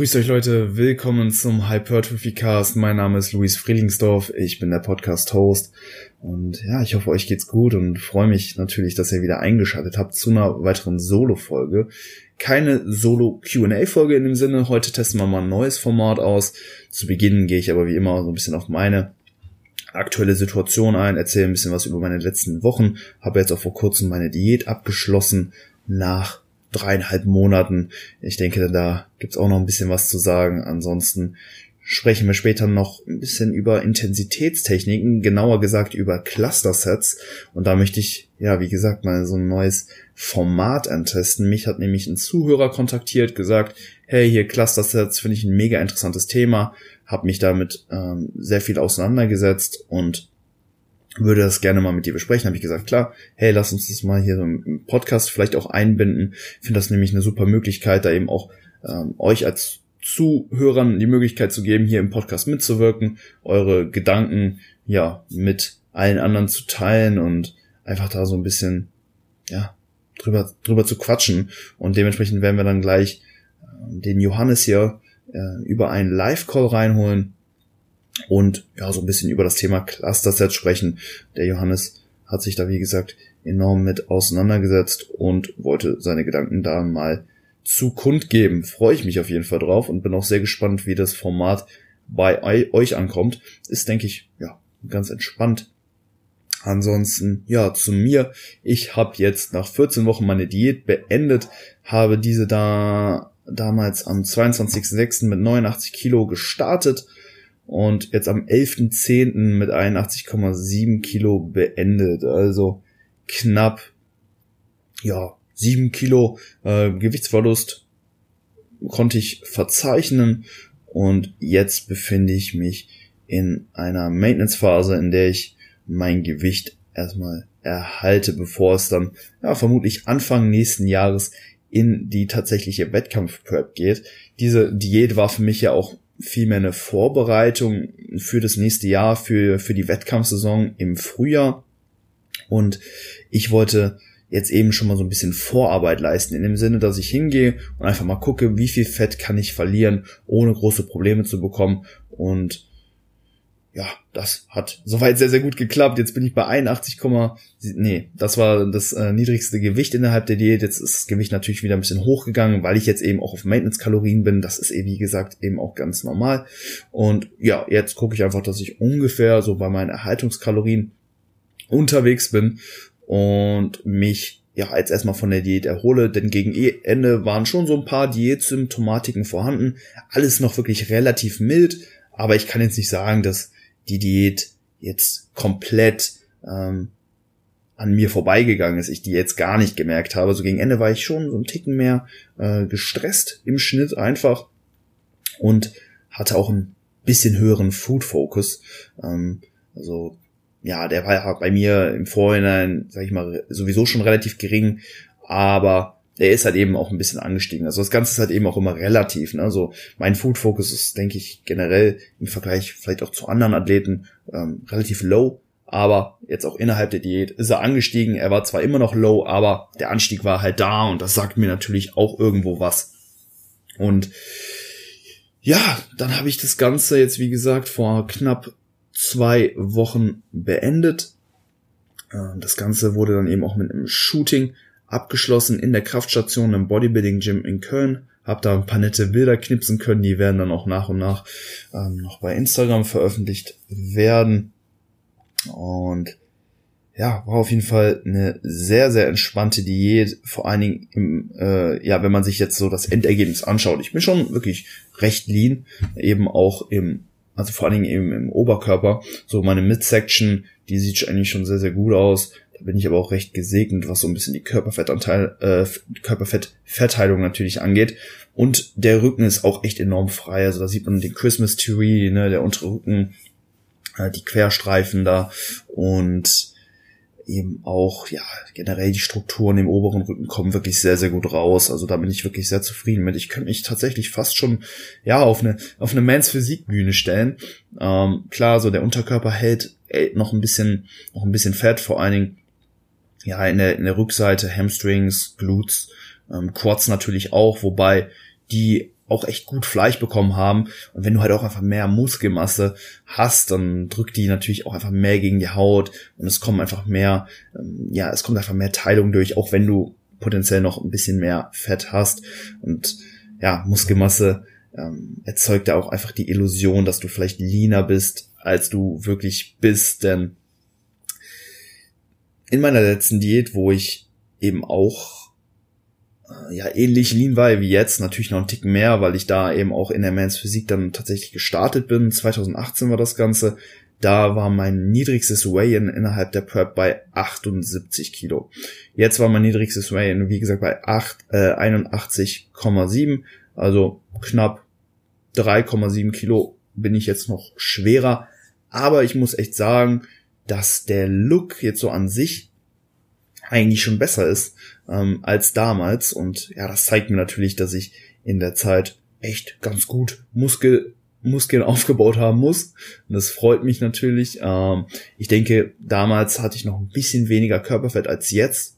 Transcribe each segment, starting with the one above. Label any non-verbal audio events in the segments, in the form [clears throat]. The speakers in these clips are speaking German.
Grüßt euch Leute, willkommen zum Hypertrophy Cast. Mein Name ist Luis Frielingsdorf, ich bin der Podcast-Host und ja, ich hoffe euch geht's gut und freue mich natürlich, dass ihr wieder eingeschaltet habt zu einer weiteren Solo-Folge. Keine Solo-Q&A-Folge in dem Sinne, heute testen wir mal ein neues Format aus. Zu Beginn gehe ich aber wie immer so ein bisschen auf meine aktuelle Situation ein, erzähle ein bisschen was über meine letzten Wochen, habe jetzt auch vor kurzem meine Diät abgeschlossen nach dreieinhalb Monaten. Ich denke, da gibt's auch noch ein bisschen was zu sagen. Ansonsten sprechen wir später noch ein bisschen über Intensitätstechniken, genauer gesagt über Cluster-Sets. Und da möchte ich, ja, wie gesagt, mal so ein neues Format antesten. Mich hat nämlich ein Zuhörer kontaktiert, gesagt, hey, hier Cluster-Sets finde ich ein mega interessantes Thema, habe mich damit ähm, sehr viel auseinandergesetzt und würde das gerne mal mit dir besprechen. Habe ich gesagt, klar, hey, lass uns das mal hier so im Podcast vielleicht auch einbinden. Finde das nämlich eine super Möglichkeit, da eben auch ähm, euch als Zuhörern die Möglichkeit zu geben, hier im Podcast mitzuwirken, eure Gedanken ja mit allen anderen zu teilen und einfach da so ein bisschen ja drüber drüber zu quatschen und dementsprechend werden wir dann gleich äh, den Johannes hier äh, über einen Live Call reinholen und ja, so ein bisschen über das Thema Cluster-Set sprechen. Der Johannes hat sich da, wie gesagt, enorm mit auseinandergesetzt und wollte seine Gedanken da mal zu kundgeben. Freue ich mich auf jeden Fall drauf und bin auch sehr gespannt, wie das Format bei euch ankommt. Ist, denke ich, ja, ganz entspannt. Ansonsten, ja, zu mir. Ich habe jetzt nach 14 Wochen meine Diät beendet, habe diese da damals am 22.06. mit 89 Kilo gestartet und jetzt am 11.10. mit 81,7 Kilo beendet. Also knapp, ja, 7 Kilo äh, Gewichtsverlust konnte ich verzeichnen und jetzt befinde ich mich in einer Maintenance-Phase, in der ich mein Gewicht erstmal erhalte, bevor es dann ja, vermutlich Anfang nächsten Jahres in die tatsächliche Wettkampf-Prep geht. Diese Diät war für mich ja auch vielmehr eine Vorbereitung für das nächste Jahr, für, für die Wettkampfsaison im Frühjahr. Und ich wollte jetzt eben schon mal so ein bisschen Vorarbeit leisten, in dem Sinne, dass ich hingehe und einfach mal gucke, wie viel Fett kann ich verlieren, ohne große Probleme zu bekommen. Und ja, das hat soweit sehr, sehr gut geklappt. Jetzt bin ich bei 81, nee, das war das äh, niedrigste Gewicht innerhalb der Diät. Jetzt ist das Gewicht natürlich wieder ein bisschen hochgegangen, weil ich jetzt eben auch auf Maintenance-Kalorien bin. Das ist eh, wie gesagt, eben auch ganz normal. Und ja, jetzt gucke ich einfach, dass ich ungefähr so bei meinen Erhaltungskalorien unterwegs bin und mich ja jetzt erstmal von der Diät erhole, denn gegen Ende waren schon so ein paar Diätsymptomatiken vorhanden. Alles noch wirklich relativ mild, aber ich kann jetzt nicht sagen, dass die Diät jetzt komplett ähm, an mir vorbeigegangen ist, ich die jetzt gar nicht gemerkt habe. So gegen Ende war ich schon so ein Ticken mehr äh, gestresst im Schnitt einfach und hatte auch ein bisschen höheren Food Focus. Ähm, also ja, der war bei mir im Vorhinein, sag ich mal, sowieso schon relativ gering, aber der ist halt eben auch ein bisschen angestiegen. Also das Ganze ist halt eben auch immer relativ. Ne? Also mein Food Focus ist, denke ich, generell im Vergleich vielleicht auch zu anderen Athleten ähm, relativ low. Aber jetzt auch innerhalb der Diät ist er angestiegen. Er war zwar immer noch low, aber der Anstieg war halt da und das sagt mir natürlich auch irgendwo was. Und ja, dann habe ich das Ganze jetzt, wie gesagt, vor knapp zwei Wochen beendet. Ähm, das Ganze wurde dann eben auch mit einem Shooting abgeschlossen in der Kraftstation im Bodybuilding Gym in Köln. Hab da ein paar nette Bilder knipsen können, die werden dann auch nach und nach ähm, noch bei Instagram veröffentlicht werden. Und ja, war auf jeden Fall eine sehr, sehr entspannte Diät, vor allen Dingen im, äh, ja, wenn man sich jetzt so das Endergebnis anschaut. Ich bin schon wirklich recht lean, eben auch im, also vor allen Dingen eben im Oberkörper. So meine Midsection, die sieht eigentlich schon sehr, sehr gut aus. Bin ich aber auch recht gesegnet, was so ein bisschen die Körperfettanteil, äh, Körperfettverteilung natürlich angeht. Und der Rücken ist auch echt enorm frei. Also da sieht man den Christmas Tree, ne, der untere Rücken, äh, die Querstreifen da und eben auch, ja, generell die Strukturen im oberen Rücken kommen wirklich sehr, sehr gut raus. Also da bin ich wirklich sehr zufrieden mit. Ich könnte mich tatsächlich fast schon, ja, auf eine, auf eine Mans Physikbühne stellen. Ähm, klar, so der Unterkörper hält ey, noch ein bisschen, noch ein bisschen Fett, vor allen Dingen ja, in der, in der Rückseite Hamstrings, Glutes, ähm, Quads natürlich auch, wobei die auch echt gut Fleisch bekommen haben. Und wenn du halt auch einfach mehr Muskelmasse hast, dann drückt die natürlich auch einfach mehr gegen die Haut und es kommen einfach mehr, ähm, ja, es kommt einfach mehr Teilung durch, auch wenn du potenziell noch ein bisschen mehr Fett hast. Und ja, Muskelmasse ähm, erzeugt da auch einfach die Illusion, dass du vielleicht leaner bist, als du wirklich bist. Denn in meiner letzten Diät, wo ich eben auch äh, ja ähnlich lean war wie jetzt, natürlich noch ein Tick mehr, weil ich da eben auch in der Mans Physik dann tatsächlich gestartet bin. 2018 war das Ganze. Da war mein niedrigstes Weigh-in innerhalb der Prep bei 78 Kilo. Jetzt war mein niedrigstes Weigh-in, wie gesagt, bei 8, äh, 81,7, also knapp 3,7 Kilo bin ich jetzt noch schwerer. Aber ich muss echt sagen, dass der Look jetzt so an sich eigentlich schon besser ist ähm, als damals. Und ja, das zeigt mir natürlich, dass ich in der Zeit echt ganz gut Muskel, Muskeln [laughs] aufgebaut haben muss. Und das freut mich natürlich. Ähm, ich denke, damals hatte ich noch ein bisschen weniger Körperfett als jetzt.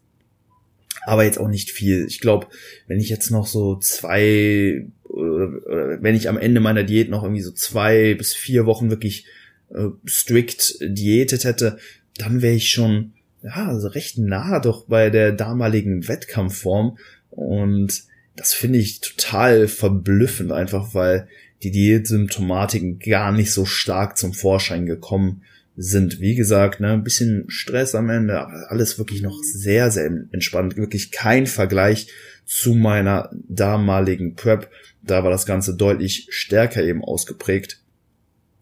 Aber jetzt auch nicht viel. Ich glaube, wenn ich jetzt noch so zwei, oder wenn ich am Ende meiner Diät noch irgendwie so zwei bis vier Wochen wirklich äh, strikt diätet hätte, dann wäre ich schon ja, also recht nah doch bei der damaligen Wettkampfform. Und das finde ich total verblüffend, einfach weil die Diätsymptomatiken gar nicht so stark zum Vorschein gekommen sind. Wie gesagt, ne, ein bisschen Stress am Ende, aber alles wirklich noch sehr, sehr entspannt. Wirklich kein Vergleich zu meiner damaligen Prep. Da war das Ganze deutlich stärker eben ausgeprägt.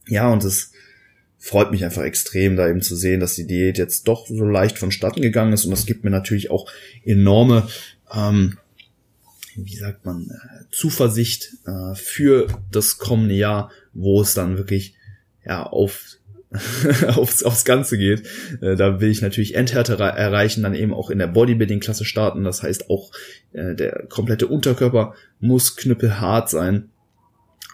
Ja, und es freut mich einfach extrem, da eben zu sehen, dass die Diät jetzt doch so leicht vonstatten gegangen ist. Und das gibt mir natürlich auch enorme, ähm, wie sagt man, äh, Zuversicht äh, für das kommende Jahr, wo es dann wirklich ja auf [laughs] aufs, aufs Ganze geht. Äh, da will ich natürlich Endhärte erreichen, dann eben auch in der Bodybuilding-Klasse starten. Das heißt auch, äh, der komplette Unterkörper muss knüppelhart sein.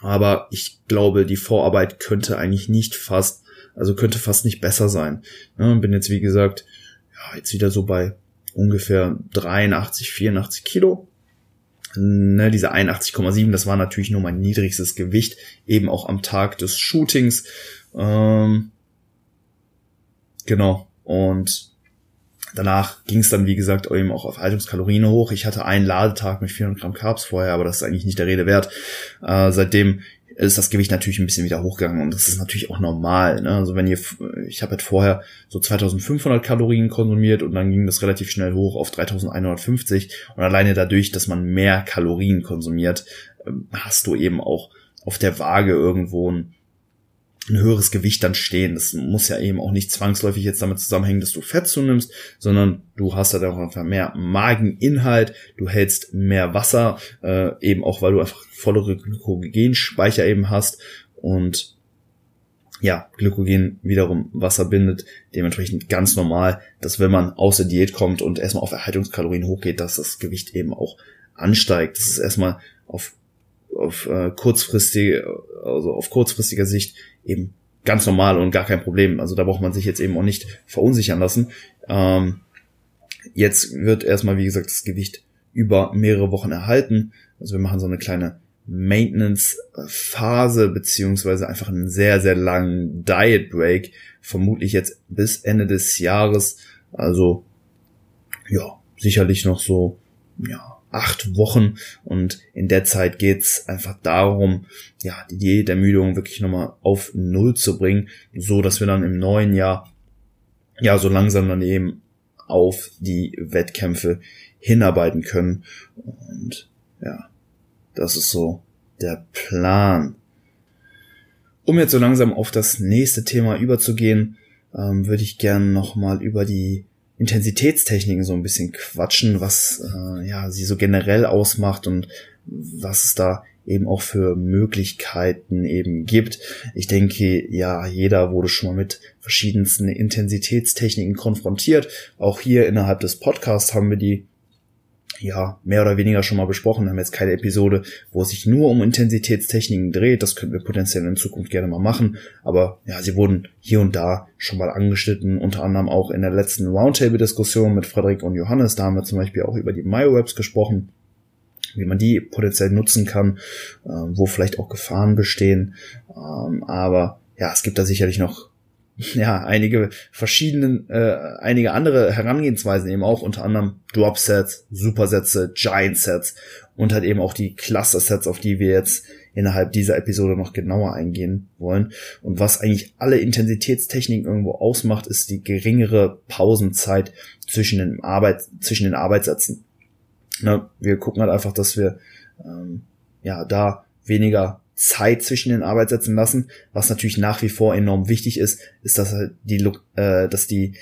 Aber ich glaube, die Vorarbeit könnte eigentlich nicht fast also könnte fast nicht besser sein. Ja, bin jetzt, wie gesagt, ja, jetzt wieder so bei ungefähr 83, 84 Kilo. Ne, diese 81,7, das war natürlich nur mein niedrigstes Gewicht, eben auch am Tag des Shootings. Ähm, genau. Und danach ging es dann, wie gesagt, eben auch auf Haltungskalorien hoch. Ich hatte einen Ladetag mit 400 Gramm Carbs vorher, aber das ist eigentlich nicht der Rede wert. Äh, seitdem ist das Gewicht natürlich ein bisschen wieder hochgegangen und das ist natürlich auch normal. Ne? Also wenn ihr, ich habe halt vorher so 2500 Kalorien konsumiert und dann ging das relativ schnell hoch auf 3150 und alleine dadurch, dass man mehr Kalorien konsumiert, ähm, hast du eben auch auf der Waage irgendwo ein ein höheres Gewicht dann stehen. Das muss ja eben auch nicht zwangsläufig jetzt damit zusammenhängen, dass du Fett zunimmst, sondern du hast da auch einfach mehr Mageninhalt, du hältst mehr Wasser, äh, eben auch weil du einfach vollere Glykogenspeicher eben hast und ja, Glykogen wiederum Wasser bindet, dementsprechend ganz normal, dass wenn man aus der Diät kommt und erstmal auf Erhaltungskalorien hochgeht, dass das Gewicht eben auch ansteigt. Das ist erstmal auf auf äh, kurzfristige, also auf kurzfristiger Sicht eben ganz normal und gar kein Problem. Also da braucht man sich jetzt eben auch nicht verunsichern lassen. Ähm, jetzt wird erstmal, wie gesagt, das Gewicht über mehrere Wochen erhalten. Also wir machen so eine kleine Maintenance-Phase beziehungsweise einfach einen sehr, sehr langen Diet Break. Vermutlich jetzt bis Ende des Jahres. Also ja, sicherlich noch so ja acht Wochen und in der Zeit geht's einfach darum, ja, die Diätermüdung wirklich nochmal auf Null zu bringen, so dass wir dann im neuen Jahr ja so langsam dann eben auf die Wettkämpfe hinarbeiten können und ja, das ist so der Plan. Um jetzt so langsam auf das nächste Thema überzugehen, ähm, würde ich gerne nochmal über die Intensitätstechniken so ein bisschen quatschen, was äh, ja sie so generell ausmacht und was es da eben auch für Möglichkeiten eben gibt. Ich denke, ja, jeder wurde schon mal mit verschiedensten Intensitätstechniken konfrontiert. Auch hier innerhalb des Podcasts haben wir die ja, mehr oder weniger schon mal besprochen. Wir haben jetzt keine Episode, wo es sich nur um Intensitätstechniken dreht. Das könnten wir potenziell in Zukunft gerne mal machen. Aber ja, sie wurden hier und da schon mal angeschnitten, unter anderem auch in der letzten Roundtable-Diskussion mit Frederik und Johannes. Da haben wir zum Beispiel auch über die MyoWebs gesprochen. wie man die potenziell nutzen kann, äh, wo vielleicht auch Gefahren bestehen. Ähm, aber ja, es gibt da sicherlich noch [laughs] ja, einige verschiedenen, äh, einige andere Herangehensweisen eben auch, unter anderem Drop-Sets, Supersätze, Giant-Sets und halt eben auch die Cluster-Sets, auf die wir jetzt innerhalb dieser Episode noch genauer eingehen wollen. Und was eigentlich alle Intensitätstechniken irgendwo ausmacht, ist die geringere Pausenzeit zwischen den Arbeit, zwischen den Arbeitssätzen. Na, wir gucken halt einfach, dass wir ähm, ja da weniger Zeit zwischen den Arbeitssätzen lassen. Was natürlich nach wie vor enorm wichtig ist, ist, dass halt die, äh, dass die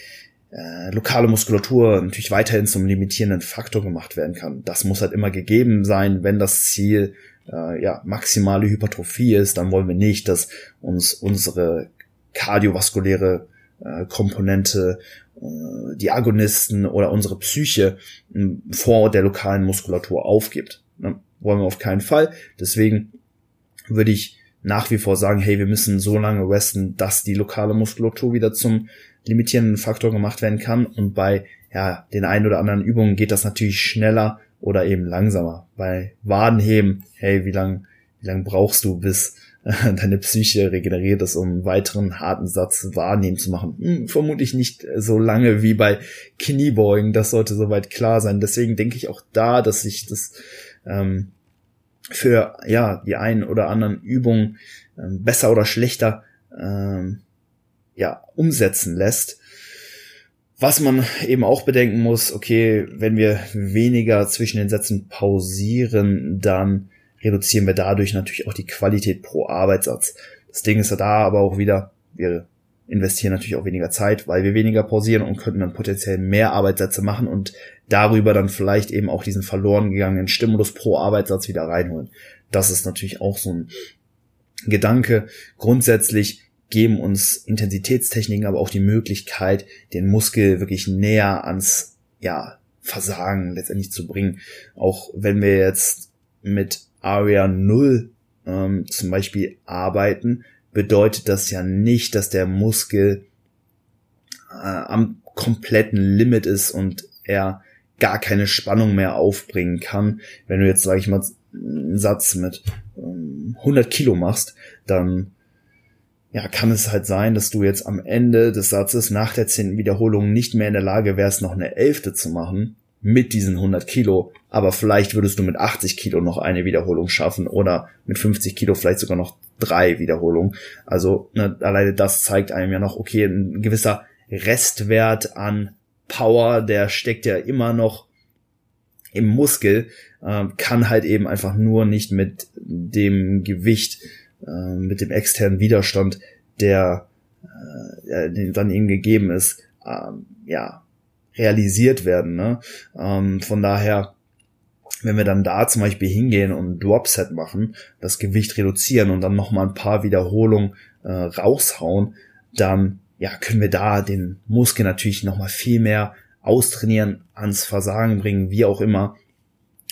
äh, lokale Muskulatur natürlich weiterhin zum limitierenden Faktor gemacht werden kann. Das muss halt immer gegeben sein, wenn das Ziel äh, ja maximale Hypertrophie ist, dann wollen wir nicht, dass uns unsere kardiovaskuläre äh, Komponente, äh, die Agonisten oder unsere Psyche vor der lokalen Muskulatur aufgibt. Ne? Wollen wir auf keinen Fall. Deswegen würde ich nach wie vor sagen, hey, wir müssen so lange resten, dass die lokale Muskulatur wieder zum limitierenden Faktor gemacht werden kann. Und bei ja, den ein oder anderen Übungen geht das natürlich schneller oder eben langsamer. Bei Wadenheben, hey, wie lang, wie lang brauchst du, bis [laughs] deine Psyche regeneriert ist, um einen weiteren harten Satz wahrnehmen zu machen? Hm, vermutlich nicht so lange wie bei Kniebeugen. Das sollte soweit klar sein. Deswegen denke ich auch da, dass sich das ähm, für ja die einen oder anderen Übungen ähm, besser oder schlechter ähm, ja umsetzen lässt. Was man eben auch bedenken muss, okay, wenn wir weniger zwischen den Sätzen pausieren, dann reduzieren wir dadurch natürlich auch die Qualität pro Arbeitssatz. Das Ding ist ja da aber auch wieder, wir investieren natürlich auch weniger Zeit, weil wir weniger pausieren und könnten dann potenziell mehr Arbeitssätze machen und darüber dann vielleicht eben auch diesen verloren gegangenen Stimulus pro Arbeitssatz wieder reinholen. Das ist natürlich auch so ein Gedanke. Grundsätzlich geben uns Intensitätstechniken aber auch die Möglichkeit, den Muskel wirklich näher ans, ja, Versagen letztendlich zu bringen. Auch wenn wir jetzt mit Area 0 ähm, zum Beispiel arbeiten, bedeutet das ja nicht, dass der Muskel äh, am kompletten Limit ist und er gar keine Spannung mehr aufbringen kann. Wenn du jetzt, sage ich mal, einen Satz mit ähm, 100 Kilo machst, dann ja, kann es halt sein, dass du jetzt am Ende des Satzes nach der zehnten Wiederholung nicht mehr in der Lage wärst, noch eine elfte zu machen mit diesen 100 Kilo, aber vielleicht würdest du mit 80 Kilo noch eine Wiederholung schaffen oder mit 50 Kilo vielleicht sogar noch drei Wiederholungen. Also ne, alleine das zeigt einem ja noch, okay, ein gewisser Restwert an Power, der steckt ja immer noch im Muskel, äh, kann halt eben einfach nur nicht mit dem Gewicht, äh, mit dem externen Widerstand, der äh, dann ihm gegeben ist, äh, ja, realisiert werden. Ne? Ähm, von daher, wenn wir dann da zum Beispiel hingehen und Dropset machen, das Gewicht reduzieren und dann nochmal ein paar Wiederholungen äh, raushauen, dann ja, können wir da den Muskel natürlich nochmal viel mehr austrainieren, ans Versagen bringen, wie auch immer.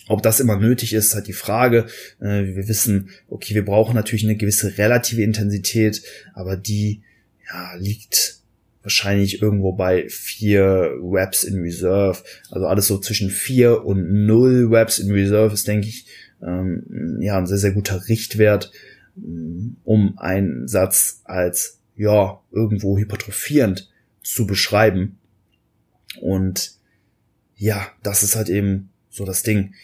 Ob das immer nötig ist, halt die Frage. Äh, wir wissen, okay, wir brauchen natürlich eine gewisse relative Intensität, aber die ja, liegt wahrscheinlich irgendwo bei vier Webs in Reserve. Also alles so zwischen vier und null Webs in Reserve ist, denke ich, ähm, ja, ein sehr, sehr guter Richtwert, mm, um einen Satz als, ja, irgendwo hypertrophierend zu beschreiben. Und ja, das ist halt eben so das Ding.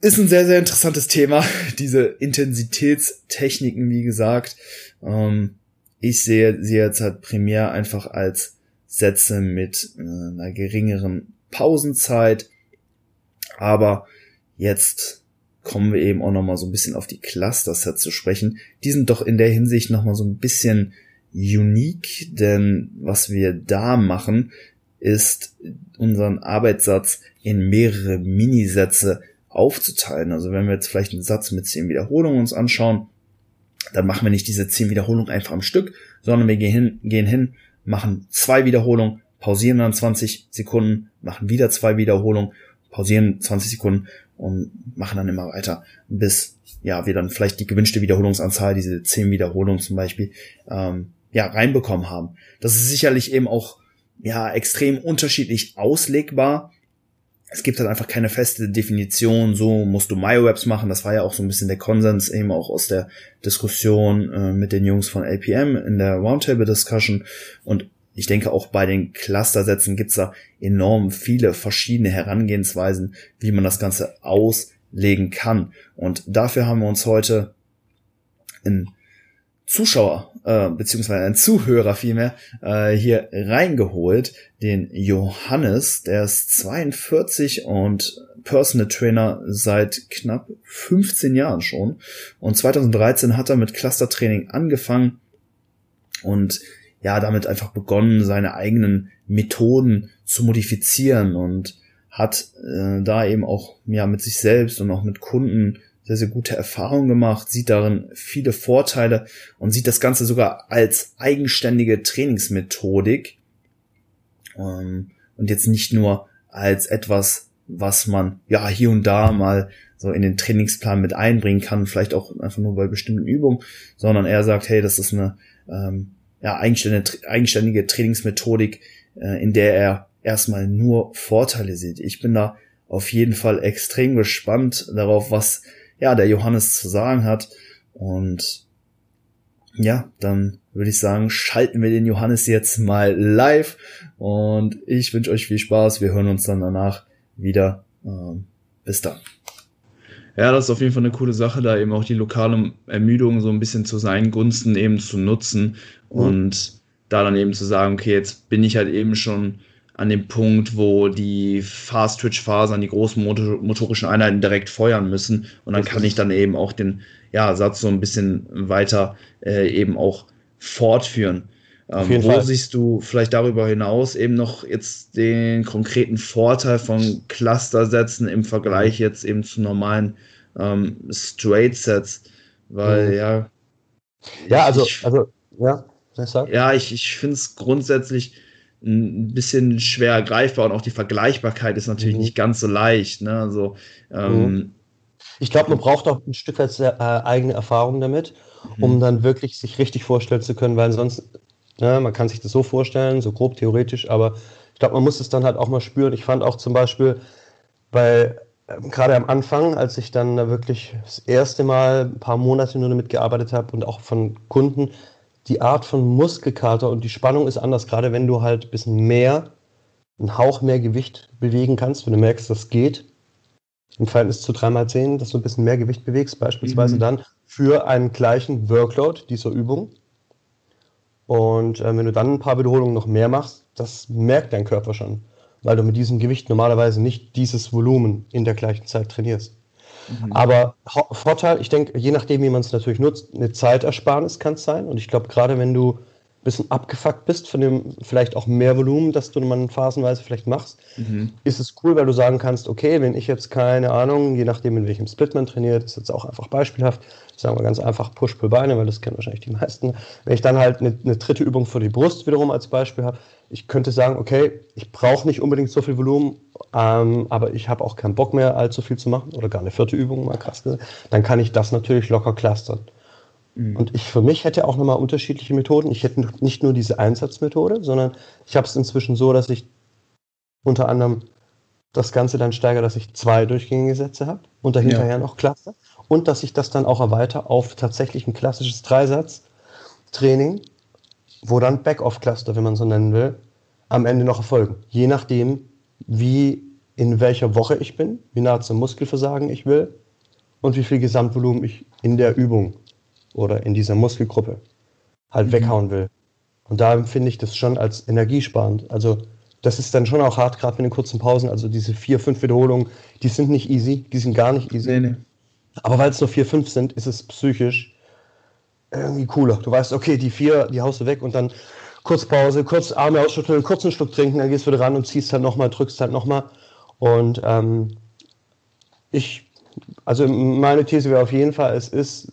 Ist ein sehr, sehr interessantes Thema, [laughs] diese Intensitätstechniken, wie gesagt. Ähm, ich sehe sie jetzt halt primär einfach als Sätze mit äh, einer geringeren Pausenzeit. Aber jetzt kommen wir eben auch nochmal so ein bisschen auf die Cluster-Sets zu sprechen. Die sind doch in der Hinsicht nochmal so ein bisschen unique, denn was wir da machen, ist unseren Arbeitssatz in mehrere Minisätze aufzuteilen. Also wenn wir jetzt vielleicht einen Satz mit zehn Wiederholungen uns anschauen, dann machen wir nicht diese zehn Wiederholungen einfach am Stück, sondern wir gehen hin, gehen hin, machen zwei Wiederholungen, pausieren dann 20 Sekunden, machen wieder zwei Wiederholungen, pausieren 20 Sekunden und machen dann immer weiter, bis ja wir dann vielleicht die gewünschte Wiederholungsanzahl, diese zehn Wiederholungen zum Beispiel, ähm, ja reinbekommen haben. Das ist sicherlich eben auch ja extrem unterschiedlich auslegbar. es gibt halt einfach keine feste Definition, so musst du MyoWebs machen. Das war ja auch so ein bisschen der Konsens eben auch aus der Diskussion äh, mit den Jungs von LPM in der Roundtable Discussion. Und ich denke auch bei den Clustersätzen gibt's da enorm viele verschiedene Herangehensweisen, wie man das Ganze auslegen kann. Und dafür haben wir uns heute in Zuschauer äh, beziehungsweise ein Zuhörer vielmehr äh, hier reingeholt, den Johannes, der ist 42 und Personal Trainer seit knapp 15 Jahren schon. Und 2013 hat er mit Clustertraining angefangen. Und ja damit einfach begonnen, seine eigenen Methoden zu modifizieren und hat äh, da eben auch ja mit sich selbst und auch mit Kunden sehr, sehr gute Erfahrungen gemacht, sieht darin viele Vorteile und sieht das Ganze sogar als eigenständige Trainingsmethodik ähm, und jetzt nicht nur als etwas, was man ja hier und da mal so in den Trainingsplan mit einbringen kann, vielleicht auch einfach nur bei bestimmten Übungen, sondern er sagt, hey, das ist eine ähm, ja, eigenständige, eigenständige Trainingsmethodik, äh, in der er erstmal nur Vorteile sieht. Ich bin da auf jeden Fall extrem gespannt darauf, was ja, der Johannes zu sagen hat. Und ja, dann würde ich sagen, schalten wir den Johannes jetzt mal live. Und ich wünsche euch viel Spaß. Wir hören uns dann danach wieder. Ähm, bis dann. Ja, das ist auf jeden Fall eine coole Sache, da eben auch die lokale Ermüdung so ein bisschen zu seinen Gunsten eben zu nutzen mhm. und da dann eben zu sagen, okay, jetzt bin ich halt eben schon an dem Punkt, wo die Fast-Twitch-Fasern, die großen motorischen Einheiten direkt feuern müssen. Und dann kann ich dann eben auch den ja, Satz so ein bisschen weiter äh, eben auch fortführen. Ähm, wo Fall. siehst du vielleicht darüber hinaus eben noch jetzt den konkreten Vorteil von Cluster-Sätzen im Vergleich jetzt eben zu normalen ähm, Straight-Sets? Weil, mhm. ja. Ja, also, ich, also, ja, ja, ich, ich finde es grundsätzlich ein bisschen schwer greifbar und auch die Vergleichbarkeit ist natürlich mhm. nicht ganz so leicht. Ne? Also, ähm, mhm. ich glaube, man braucht auch ein Stück weit äh, eigene Erfahrung damit, mhm. um dann wirklich sich richtig vorstellen zu können, weil sonst, ne, man kann sich das so vorstellen, so grob theoretisch, aber ich glaube, man muss es dann halt auch mal spüren. Ich fand auch zum Beispiel bei ähm, gerade am Anfang, als ich dann wirklich das erste Mal ein paar Monate nur damit gearbeitet habe und auch von Kunden, die Art von Muskelkater und die Spannung ist anders, gerade wenn du halt ein bisschen mehr, einen Hauch mehr Gewicht bewegen kannst, wenn du merkst, das geht. Im Verhältnis zu 3x10, dass du ein bisschen mehr Gewicht bewegst, beispielsweise mhm. dann für einen gleichen Workload dieser Übung. Und äh, wenn du dann ein paar Wiederholungen noch mehr machst, das merkt dein Körper schon, weil du mit diesem Gewicht normalerweise nicht dieses Volumen in der gleichen Zeit trainierst. Mhm. Aber Vorteil, ich denke, je nachdem, wie man es natürlich nutzt, eine Zeitersparnis kann es sein. Und ich glaube, gerade wenn du bisschen abgefuckt bist von dem vielleicht auch mehr Volumen, das du man phasenweise vielleicht machst, mhm. ist es cool, weil du sagen kannst, okay, wenn ich jetzt keine Ahnung, je nachdem, in welchem Split man trainiert, ist jetzt auch einfach beispielhaft, sagen wir ganz einfach Push-Pull-Beine, weil das kennen wahrscheinlich die meisten. Wenn ich dann halt eine, eine dritte Übung für die Brust wiederum als Beispiel habe, ich könnte sagen, okay, ich brauche nicht unbedingt so viel Volumen, ähm, aber ich habe auch keinen Bock mehr, allzu viel zu machen oder gar eine vierte Übung, mal krass gesagt, dann kann ich das natürlich locker clustern. Mhm. Und ich für mich hätte auch nochmal unterschiedliche Methoden. Ich hätte nicht nur diese Einsatzmethode, sondern ich habe es inzwischen so, dass ich unter anderem das Ganze dann steigere, dass ich zwei durchgängige Sätze habe und dahinterher ja. noch Cluster und dass ich das dann auch erweitere auf tatsächlich ein klassisches Dreisatz-Training wo dann Back-off-Cluster, wenn man so nennen will, am Ende noch erfolgen. Je nachdem, wie in welcher Woche ich bin, wie nah zum Muskelversagen ich will und wie viel Gesamtvolumen ich in der Übung oder in dieser Muskelgruppe halt mhm. weghauen will. Und da empfinde ich das schon als energiesparend. Also das ist dann schon auch hart, gerade mit den kurzen Pausen. Also diese vier, fünf Wiederholungen, die sind nicht easy, die sind gar nicht easy. Nee, nee. Aber weil es nur vier, fünf sind, ist es psychisch irgendwie cooler. Du weißt, okay, die vier, die haust du weg und dann kurz Pause, kurz Arme ausschütteln, kurz einen Schluck trinken, dann gehst du wieder ran und ziehst halt nochmal, drückst halt nochmal. Und ähm, ich, also meine These wäre auf jeden Fall, es ist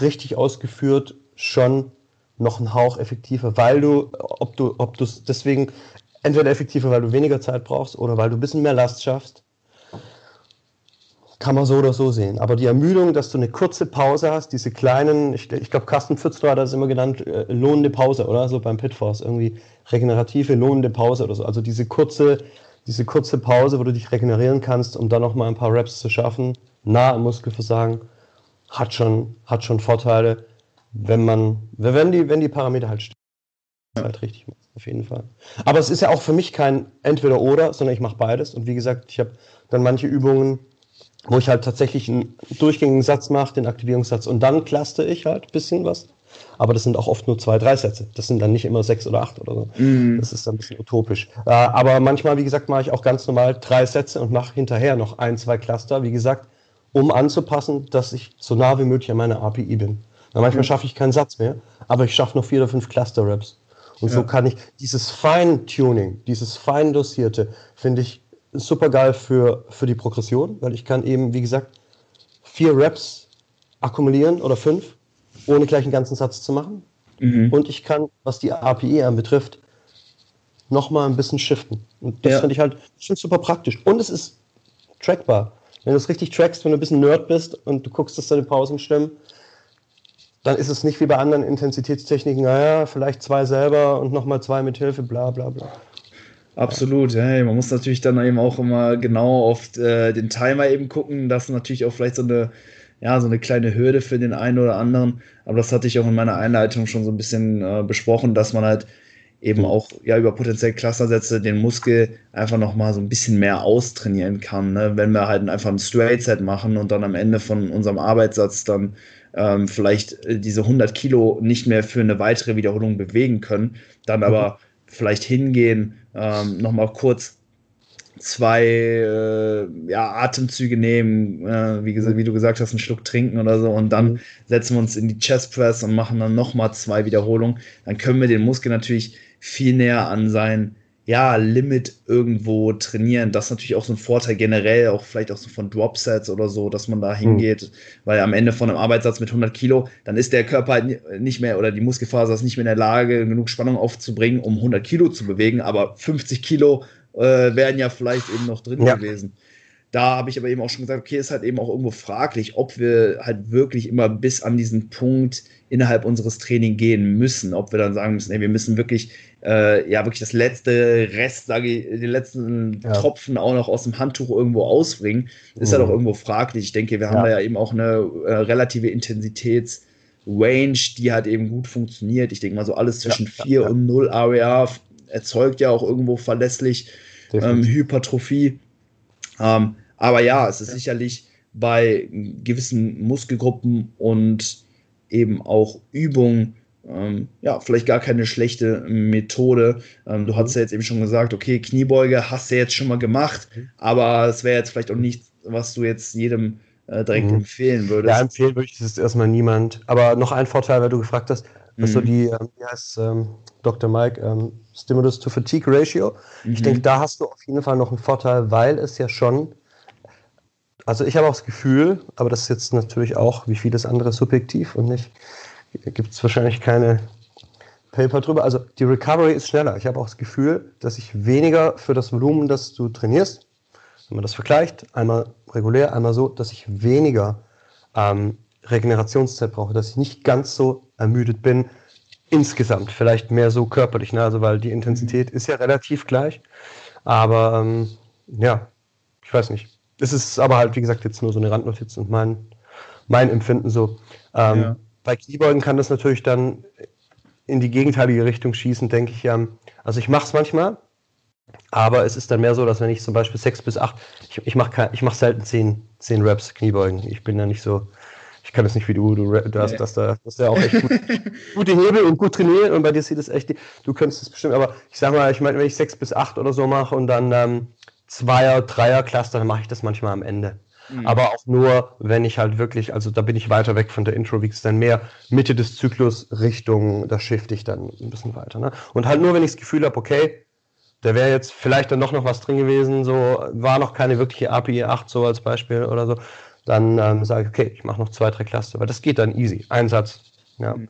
richtig ausgeführt schon noch ein Hauch effektiver, weil du, ob du, ob du es deswegen entweder effektiver, weil du weniger Zeit brauchst oder weil du ein bisschen mehr Last schaffst kann man so oder so sehen. Aber die Ermüdung, dass du eine kurze Pause hast, diese kleinen, ich, ich glaube, Carsten Pfützler hat das immer genannt, äh, lohnende Pause, oder? So beim Pitforce, irgendwie regenerative, lohnende Pause oder so. Also diese kurze diese kurze Pause, wo du dich regenerieren kannst, um dann nochmal ein paar Reps zu schaffen, nah am Muskelversagen, hat schon, hat schon Vorteile, wenn man, wenn die, wenn die Parameter halt stimmen. Halt richtig auf jeden Fall. Aber es ist ja auch für mich kein Entweder-Oder, sondern ich mache beides. Und wie gesagt, ich habe dann manche Übungen, wo ich halt tatsächlich einen durchgängigen Satz mache, den Aktivierungssatz, und dann cluster ich halt ein bisschen was. Aber das sind auch oft nur zwei, drei Sätze. Das sind dann nicht immer sechs oder acht oder so. Mm. Das ist dann ein bisschen utopisch. Äh, aber manchmal, wie gesagt, mache ich auch ganz normal drei Sätze und mache hinterher noch ein, zwei Cluster, wie gesagt, um anzupassen, dass ich so nah wie möglich an meiner API bin. Na, manchmal schaffe ich keinen Satz mehr, aber ich schaffe noch vier oder fünf Cluster-Raps. Und ja. so kann ich dieses Feintuning, dieses Feindosierte, finde ich super geil für, für die Progression, weil ich kann eben, wie gesagt, vier Raps akkumulieren oder fünf, ohne gleich einen ganzen Satz zu machen. Mhm. Und ich kann, was die API anbetrifft, nochmal ein bisschen shiften. Und das ja. finde ich halt schon super praktisch. Und es ist trackbar. Wenn du es richtig trackst, wenn du ein bisschen Nerd bist und du guckst, dass deine Pausen stimmen, dann ist es nicht wie bei anderen Intensitätstechniken, naja, vielleicht zwei selber und nochmal zwei mit Hilfe, bla bla bla. Absolut, ja. man muss natürlich dann eben auch immer genau auf äh, den Timer eben gucken. Das ist natürlich auch vielleicht so eine, ja, so eine kleine Hürde für den einen oder anderen. Aber das hatte ich auch in meiner Einleitung schon so ein bisschen äh, besprochen, dass man halt eben auch ja über potenziell Clustersätze den Muskel einfach nochmal so ein bisschen mehr austrainieren kann. Ne? Wenn wir halt einfach ein Straight Set machen und dann am Ende von unserem Arbeitssatz dann ähm, vielleicht äh, diese 100 Kilo nicht mehr für eine weitere Wiederholung bewegen können, dann aber mhm. vielleicht hingehen, ähm, nochmal kurz zwei äh, ja, Atemzüge nehmen, äh, wie, wie, du gesagt hast, einen Schluck trinken oder so und dann mhm. setzen wir uns in die Chest Press und machen dann nochmal zwei Wiederholungen. Dann können wir den Muskel natürlich viel näher an sein ja, Limit irgendwo trainieren. Das ist natürlich auch so ein Vorteil generell, auch vielleicht auch so von Dropsets oder so, dass man da hm. hingeht, mhm. weil am Ende von einem Arbeitssatz mit 100 Kilo, dann ist der Körper halt nicht mehr oder die Muskelfaser ist nicht mehr in der Lage, genug Spannung aufzubringen, um 100 Kilo zu bewegen, aber 50 Kilo äh, wären ja vielleicht eben noch drin ja. gewesen. Da habe ich aber eben auch schon gesagt, okay, ist halt eben auch irgendwo fraglich, ob wir halt wirklich immer bis an diesen Punkt innerhalb unseres Trainings gehen müssen, ob wir dann sagen müssen, ey, wir müssen wirklich äh, ja wirklich das letzte Rest, sage ich, den letzten ja. Tropfen auch noch aus dem Handtuch irgendwo ausbringen, ist mhm. ja doch irgendwo fraglich. Ich denke, wir ja. haben da ja eben auch eine äh, relative Intensitätsrange, die halt eben gut funktioniert. Ich denke mal so alles zwischen ja, 4 und 0 AWA erzeugt ja auch irgendwo verlässlich ähm, Hypertrophie. Ähm, aber ja, es ist sicherlich bei gewissen Muskelgruppen und eben auch Übungen ähm, ja, vielleicht gar keine schlechte Methode. Ähm, du mhm. hast ja jetzt eben schon gesagt, okay, Kniebeuge hast du jetzt schon mal gemacht, mhm. aber es wäre jetzt vielleicht auch nichts, was du jetzt jedem äh, direkt mhm. empfehlen würdest. Ja, empfehlen würde ich das erstmal niemand. Aber noch ein Vorteil, weil du gefragt hast, was mhm. so die, ähm, wie heißt ähm, Dr. Mike, ähm, Stimulus to Fatigue Ratio. Ich mhm. denke, da hast du auf jeden Fall noch einen Vorteil, weil es ja schon also ich habe auch das Gefühl, aber das ist jetzt natürlich auch wie vieles andere subjektiv und nicht gibt es wahrscheinlich keine Paper drüber. Also die Recovery ist schneller. Ich habe auch das Gefühl, dass ich weniger für das Volumen, das du trainierst, wenn man das vergleicht, einmal regulär, einmal so, dass ich weniger ähm, Regenerationszeit brauche, dass ich nicht ganz so ermüdet bin insgesamt, vielleicht mehr so körperlich, ne? also weil die Intensität ist ja relativ gleich, aber ähm, ja, ich weiß nicht. Es ist aber halt, wie gesagt, jetzt nur so eine Randnotiz und mein, mein Empfinden so. Ähm, ja bei Kniebeugen kann das natürlich dann in die gegenteilige Richtung schießen, denke ich ja. Also ich mache es manchmal, aber es ist dann mehr so, dass wenn ich zum Beispiel sechs bis acht, ich, ich mache ich mach selten zehn, zehn Raps Kniebeugen. Ich bin da nicht so, ich kann das nicht wie du, du, du hast, nee. das da, das ja auch echt gut, [laughs] gute Hebel und gut trainiert und bei dir sieht es echt, du könntest es bestimmt, aber ich sag mal, ich meine, wenn ich sechs bis acht oder so mache und dann ähm, Zweier, Dreier Cluster, dann mache ich das manchmal am Ende. Mhm. Aber auch nur, wenn ich halt wirklich, also da bin ich weiter weg von der Intro Weeks, dann mehr Mitte des Zyklus Richtung, da shift ich dann ein bisschen weiter. Ne? Und halt nur, wenn ich das Gefühl habe, okay, da wäre jetzt vielleicht dann noch, noch was drin gewesen, so war noch keine wirkliche API 8 so als Beispiel oder so, dann ähm, sage ich, okay, ich mache noch zwei, drei Cluster, weil das geht dann easy, ein Satz. Ja. Mhm.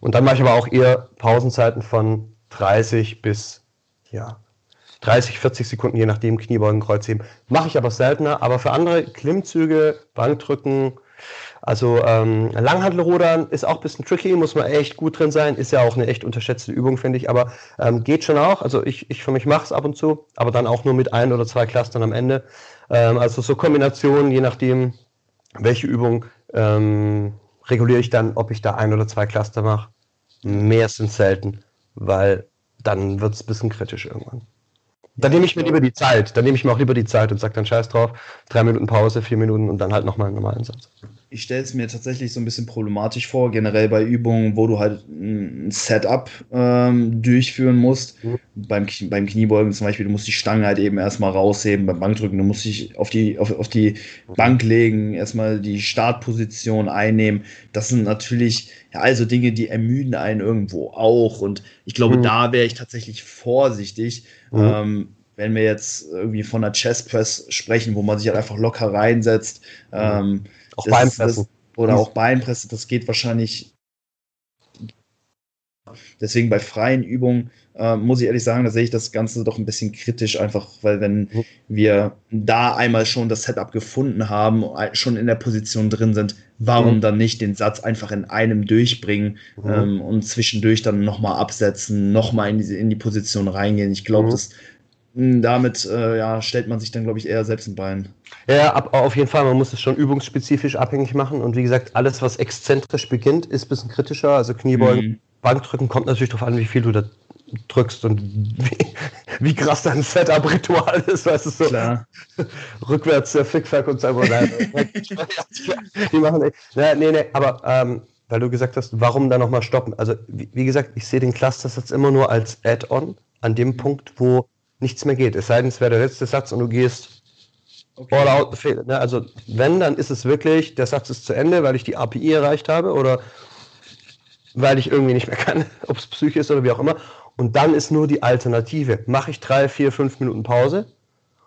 Und dann mache ich aber auch eher Pausenzeiten von 30 bis ja, 30, 40 Sekunden, je nachdem, Kniebeugen, Kreuzheben. Mache ich aber seltener. Aber für andere Klimmzüge, Bankdrücken, Also ähm, Langhantelrudern ist auch ein bisschen tricky, muss man echt gut drin sein. Ist ja auch eine echt unterschätzte Übung, finde ich. Aber ähm, geht schon auch. Also ich, ich für mich mache es ab und zu, aber dann auch nur mit ein oder zwei Clustern am Ende. Ähm, also so Kombinationen, je nachdem, welche Übung ähm, reguliere ich dann, ob ich da ein oder zwei Cluster mache. Mehr sind selten, weil dann wird es ein bisschen kritisch irgendwann. Dann nehme ich mir lieber die Zeit. Dann nehme ich mir auch lieber die Zeit und sage dann Scheiß drauf. Drei Minuten Pause, vier Minuten und dann halt nochmal einen normalen Satz. Ich stelle es mir tatsächlich so ein bisschen problematisch vor, generell bei Übungen, wo du halt ein Setup ähm, durchführen musst. Mhm. Beim, beim Kniebeugen zum Beispiel, du musst die Stange halt eben erstmal rausheben. Beim Bankdrücken, du musst dich auf die, auf, auf die Bank legen, erstmal die Startposition einnehmen. Das sind natürlich ja, also Dinge, die ermüden einen irgendwo auch. Und ich glaube, mhm. da wäre ich tatsächlich vorsichtig. Mhm. Ähm, wenn wir jetzt irgendwie von einer Chest Press sprechen, wo man sich halt einfach locker reinsetzt. Mhm. Ähm, auch Beinpressen. oder auch Beinpresse, das geht wahrscheinlich. Deswegen bei freien Übungen äh, muss ich ehrlich sagen, da sehe ich das Ganze doch ein bisschen kritisch, einfach weil wenn mhm. wir da einmal schon das Setup gefunden haben, schon in der Position drin sind, warum mhm. dann nicht den Satz einfach in einem durchbringen mhm. ähm, und zwischendurch dann nochmal absetzen, nochmal in die, in die Position reingehen. Ich glaube, mhm. das hm, damit äh, ja, stellt man sich dann, glaube ich, eher selbst ein Bein. Ja, ab, auf jeden Fall. Man muss es schon übungsspezifisch abhängig machen. Und wie gesagt, alles, was exzentrisch beginnt, ist ein bisschen kritischer. Also Kniebeugen, mhm. Bankdrücken kommt natürlich darauf an, wie viel du da drückst und wie, wie krass dein Setup-Ritual ist, weißt du, so Klar. rückwärts der Fickfack und so. [laughs] die machen, nee, nee, nee, aber ähm, weil du gesagt hast, warum da nochmal stoppen? Also, wie, wie gesagt, ich sehe den Cluster-Satz immer nur als Add-on an dem Punkt, wo nichts mehr geht. Es sei denn, es wäre der letzte Satz und du gehst okay. all out. Ne? Also, wenn, dann ist es wirklich, der Satz ist zu Ende, weil ich die API erreicht habe oder weil ich irgendwie nicht mehr kann, [laughs] ob es Psyche ist oder wie auch immer. Und dann ist nur die Alternative. Mache ich drei, vier, fünf Minuten Pause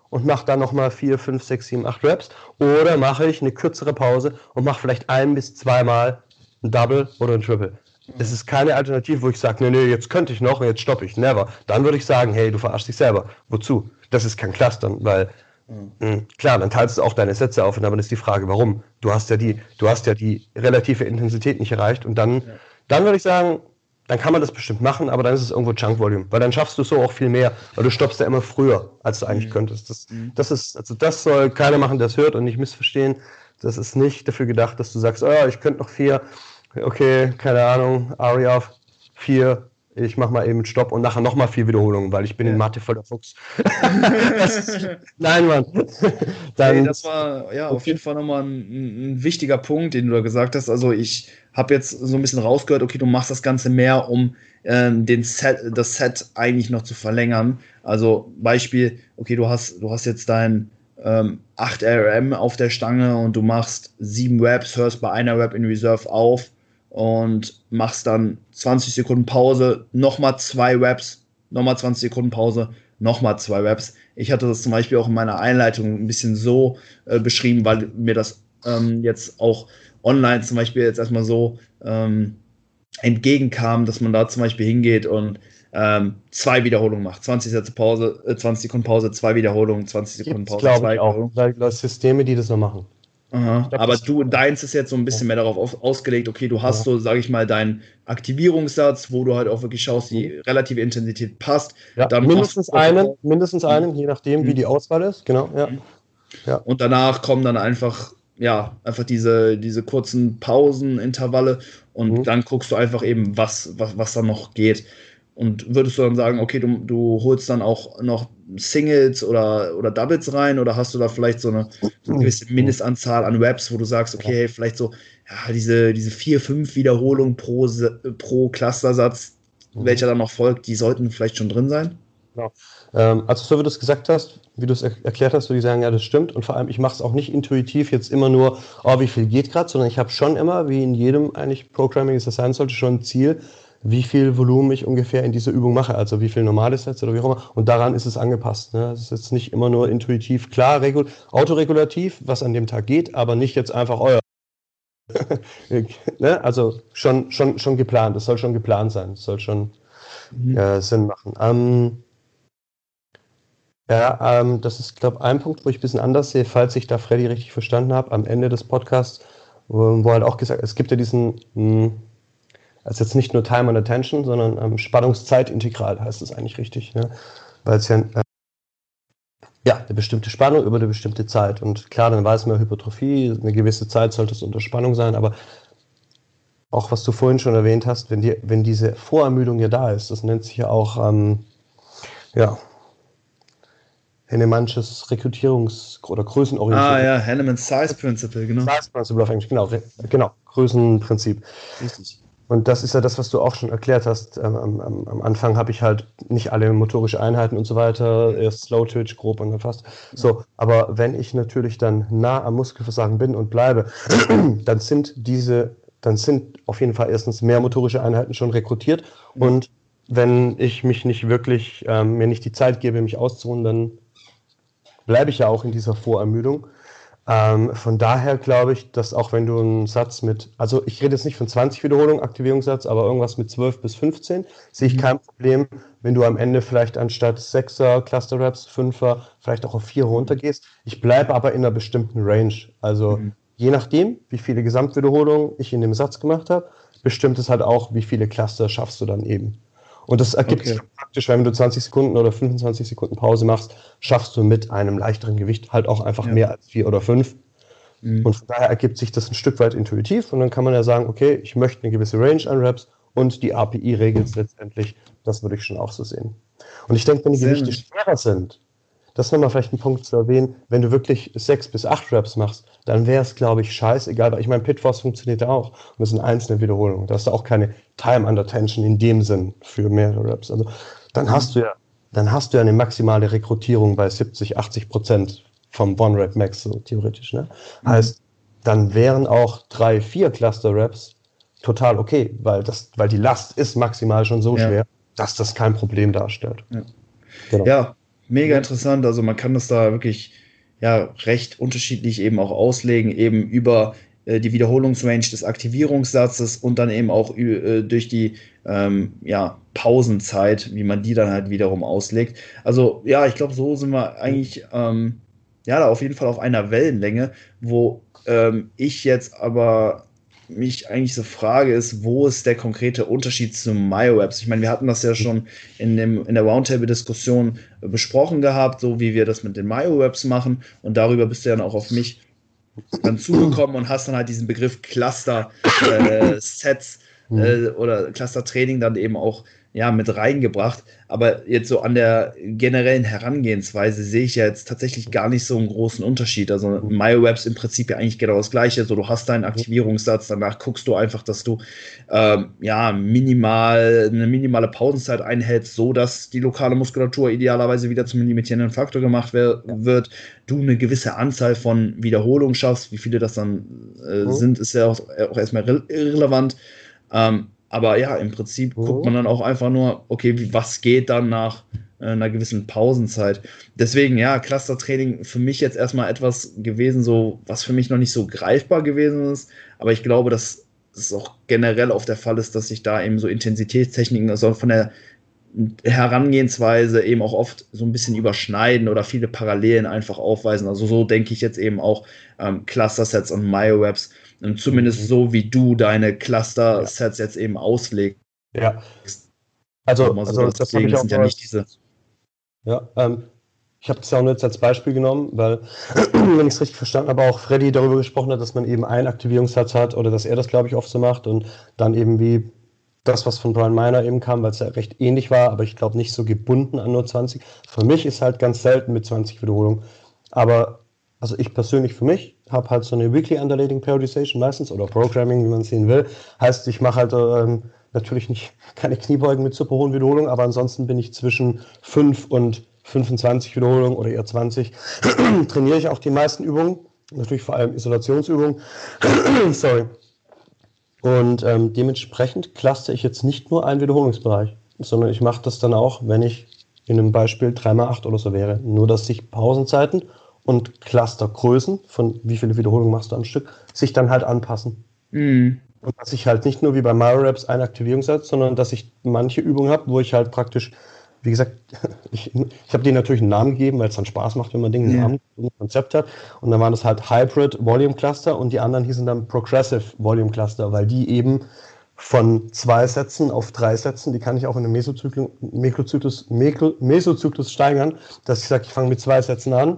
und mache dann nochmal vier, fünf, sechs, sieben, acht Reps. Oder mache ich eine kürzere Pause und mache vielleicht ein bis zweimal ein Double oder ein Triple. Es ist keine Alternative, wo ich sage, nee, nee, jetzt könnte ich noch und jetzt stoppe ich. Never. Dann würde ich sagen, hey, du verarschst dich selber. Wozu? Das ist kein Clustern, weil mhm. mh, klar, dann teilst du auch deine Sätze auf und dann ist die Frage, warum? Du hast ja die, du hast ja die relative Intensität nicht erreicht und dann, ja. dann würde ich sagen, dann kann man das bestimmt machen, aber dann ist es irgendwo Chunk Volume, weil dann schaffst du so auch viel mehr, weil du stoppst ja immer früher, als du eigentlich mhm. könntest. Das, mhm. das ist, also das soll keiner machen, der es hört und nicht missverstehen. Das ist nicht dafür gedacht, dass du sagst, oh, ich könnte noch vier, okay, keine Ahnung, Aria vier, ich mache mal eben Stopp und nachher nochmal vier Wiederholungen, weil ich bin ja. in Mathe voll der Fuchs. [laughs] ist, nein, Mann. [laughs] Dann, hey, das war ja auf jeden Fall nochmal ein, ein, wichtiger Punkt, den du da gesagt hast. Also ich habe jetzt so ein bisschen rausgehört, okay, du machst das Ganze mehr, um ähm, den Set, das Set eigentlich noch zu verlängern. Also Beispiel, okay, du hast, du hast jetzt dein ähm, 8 RM auf der Stange und du machst sieben Reps, hörst bei einer Rep in Reserve auf und machst dann 20 Sekunden Pause, nochmal zwei Reps, nochmal 20 Sekunden Pause, nochmal zwei Reps. Ich hatte das zum Beispiel auch in meiner Einleitung ein bisschen so äh, beschrieben, weil mir das ähm, jetzt auch online zum Beispiel jetzt erstmal so ähm, entgegenkam, dass man da zum Beispiel hingeht und ähm, zwei Wiederholungen macht. 20 Sätze Pause, äh, 20 Sekunden Pause, zwei Wiederholungen, 20 Sekunden Pause, zwei ich auch. Es Systeme, die das noch machen. Aha, aber du, deins ist jetzt so ein bisschen mehr darauf auf, ausgelegt, okay, du hast ja. so, sage ich mal, deinen Aktivierungssatz, wo du halt auch wirklich schaust, die mhm. relative Intensität passt. Ja, dann mindestens einen, mindestens einen, je nachdem, mhm. wie die Auswahl ist, genau, ja. Mhm. ja. Und danach kommen dann einfach, ja, einfach diese, diese kurzen Pausenintervalle und mhm. dann guckst du einfach eben, was, was, was da noch geht. Und würdest du dann sagen, okay, du, du holst dann auch noch Singles oder, oder Doubles rein oder hast du da vielleicht so eine, so eine gewisse Mindestanzahl an Raps, wo du sagst, okay, vielleicht so, ja, diese, diese vier, fünf Wiederholungen pro, pro Clustersatz, mhm. welcher dann noch folgt, die sollten vielleicht schon drin sein? Genau. Ähm, also so wie du es gesagt hast, wie du es er erklärt hast, würde ich sagen, ja, das stimmt. Und vor allem, ich mache es auch nicht intuitiv jetzt immer nur, oh, wie viel geht gerade, sondern ich habe schon immer, wie in jedem eigentlich Programming es das sein sollte, schon ein Ziel, wie viel Volumen ich ungefähr in dieser Übung mache, also wie viel normale Sätze oder wie auch immer. Und daran ist es angepasst. Ne? Es ist jetzt nicht immer nur intuitiv klar, regul autoregulativ, was an dem Tag geht, aber nicht jetzt einfach euer. [laughs] ne? Also schon, schon, schon geplant. Es soll schon geplant sein. Es soll schon mhm. äh, Sinn machen. Ähm, ja, ähm, das ist, glaube ich, ein Punkt, wo ich ein bisschen anders sehe, falls ich da Freddy richtig verstanden habe. Am Ende des Podcasts wo, wo halt auch gesagt, es gibt ja diesen, mh, also jetzt nicht nur Time and Attention, sondern ähm, Spannungszeitintegral heißt es eigentlich richtig, ne? weil es ja äh, ja, eine bestimmte Spannung über eine bestimmte Zeit. Und klar, dann weiß man Hypertrophie, eine gewisse Zeit sollte es unter Spannung sein, aber auch was du vorhin schon erwähnt hast, wenn, die, wenn diese Vorermüdung ja da ist, das nennt sich ja auch, ähm, ja, Hennemannsches Rekrutierungs- oder Größenorientierung. Ah ja, Henneman's Size Principle, genau. Size Principle auf Englisch, genau, genau, Größenprinzip. Richtig. Und das ist ja das, was du auch schon erklärt hast. Ähm, am, am, am, Anfang habe ich halt nicht alle motorische Einheiten und so weiter, erst Slow Twitch, grob und dann fast. So, aber wenn ich natürlich dann nah am Muskelversagen bin und bleibe, [clears throat] dann sind diese, dann sind auf jeden Fall erstens mehr motorische Einheiten schon rekrutiert. Und wenn ich mich nicht wirklich, ähm, mir nicht die Zeit gebe, mich auszuruhen, dann bleibe ich ja auch in dieser Vorermüdung. Ähm, von daher glaube ich, dass auch wenn du einen Satz mit, also ich rede jetzt nicht von 20 Wiederholungen, Aktivierungssatz, aber irgendwas mit 12 bis 15, sehe ich mhm. kein Problem, wenn du am Ende vielleicht anstatt 6er Cluster Raps, 5er, vielleicht auch auf 4 runtergehst. Ich bleibe aber in einer bestimmten Range. Also mhm. je nachdem, wie viele Gesamtwiederholungen ich in dem Satz gemacht habe, bestimmt es halt auch, wie viele Cluster schaffst du dann eben. Und das ergibt okay. sich praktisch, wenn du 20 Sekunden oder 25 Sekunden Pause machst, schaffst du mit einem leichteren Gewicht halt auch einfach ja. mehr als vier oder fünf. Mhm. Und von daher ergibt sich das ein Stück weit intuitiv und dann kann man ja sagen, okay, ich möchte eine gewisse Range an Raps und die API regelt es letztendlich. Das würde ich schon auch so sehen. Und ich denke, wenn die Gewichte schwerer sind, das ist nochmal vielleicht ein Punkt zu erwähnen, wenn du wirklich sechs bis acht Raps machst, dann wäre es, glaube ich, scheißegal, weil ich meine, Pitforce funktioniert ja auch und das sind einzelne Wiederholungen. Da hast du auch keine Time under Tension in dem Sinn für mehrere Raps. Also dann hast du ja, dann hast du ja eine maximale Rekrutierung bei 70, 80 Prozent vom One-Rap Max, so theoretisch. Ne? Mhm. Heißt, dann wären auch drei, vier Cluster-Raps total okay, weil, das, weil die Last ist maximal schon so ja. schwer, dass das kein Problem darstellt. Ja. Genau. ja, mega interessant. Also man kann das da wirklich ja recht unterschiedlich eben auch auslegen, eben über äh, die Wiederholungsrange des Aktivierungssatzes und dann eben auch äh, durch die ähm, ja, Pausenzeit, wie man die dann halt wiederum auslegt. Also ja, ich glaube, so sind wir eigentlich ähm, ja da auf jeden Fall auf einer Wellenlänge, wo ähm, ich jetzt aber mich eigentlich so frage, ist, wo ist der konkrete Unterschied zu MyoWebs? Ich meine, wir hatten das ja schon in, dem, in der Roundtable-Diskussion besprochen gehabt, so wie wir das mit den MyoWebs machen. Und darüber bist du dann auch auf mich dann zugekommen und hast dann halt diesen Begriff Cluster-Sets äh, äh, oder Cluster-Training dann eben auch ja, mit reingebracht. Aber jetzt so an der generellen Herangehensweise sehe ich ja jetzt tatsächlich gar nicht so einen großen Unterschied. Also MyoWebs im Prinzip ja eigentlich genau das Gleiche. So, du hast deinen Aktivierungssatz, danach guckst du einfach, dass du ähm, ja minimal eine minimale Pausenzeit einhältst, so dass die lokale Muskulatur idealerweise wieder zum limitierenden Faktor gemacht wird. Du eine gewisse Anzahl von Wiederholungen schaffst. Wie viele das dann äh, mhm. sind, ist ja auch, auch erstmal irrelevant. Ähm, aber ja, im Prinzip oh. guckt man dann auch einfach nur, okay, wie, was geht dann nach äh, einer gewissen Pausenzeit. Deswegen, ja, Clustertraining für mich jetzt erstmal etwas gewesen, so, was für mich noch nicht so greifbar gewesen ist. Aber ich glaube, dass es auch generell auf der Fall ist, dass sich da eben so Intensitätstechniken, also von der Herangehensweise eben auch oft so ein bisschen überschneiden oder viele Parallelen einfach aufweisen. Also so denke ich jetzt eben auch ähm, Cluster-Sets und MyoWebs zumindest mhm. so, wie du deine Cluster-Sets jetzt eben auslegst. Ja. Also, so, also das, das habe ich auch ja nicht diese. Ja, ähm, ich habe das ja auch nur jetzt als Beispiel genommen, weil, [clears throat] wenn ich es richtig verstanden habe, auch Freddy darüber gesprochen hat, dass man eben einen Aktivierungssatz hat oder dass er das, glaube ich, oft so macht und dann eben wie das, was von Brian Miner eben kam, weil es ja recht ähnlich war, aber ich glaube nicht so gebunden an nur 20. Für mich ist halt ganz selten mit 20 Wiederholungen. Aber also ich persönlich für mich habe halt so eine Weekly Underlating Periodization meistens oder Programming, wie man es sehen will. Heißt, ich mache halt ähm, natürlich nicht [laughs] keine Kniebeugen mit super hohen Wiederholungen, aber ansonsten bin ich zwischen 5 und 25 Wiederholungen oder eher 20. [clears throat] Trainiere ich auch die meisten Übungen, natürlich vor allem Isolationsübungen. [clears throat] Sorry. Und ähm, dementsprechend cluster ich jetzt nicht nur einen Wiederholungsbereich, sondern ich mache das dann auch, wenn ich in einem Beispiel 3x8 oder so wäre. Nur, dass sich Pausenzeiten und Clustergrößen, von wie viele Wiederholungen machst du am Stück, sich dann halt anpassen. Mhm. Und dass ich halt nicht nur wie bei MyRaps einen Aktivierungssatz, sondern dass ich manche Übungen habe, wo ich halt praktisch wie gesagt, [laughs] ich, ich habe denen natürlich einen Namen gegeben, weil es dann Spaß macht, wenn man Dinge einen ja. Namen, ein Konzept hat. Und dann waren das halt Hybrid Volume Cluster und die anderen hießen dann Progressive Volume Cluster, weil die eben von zwei Sätzen auf drei Sätzen, die kann ich auch in einem Mesozyklus, Mesozyklus, Mesozyklus steigern, dass ich sage, ich fange mit zwei Sätzen an,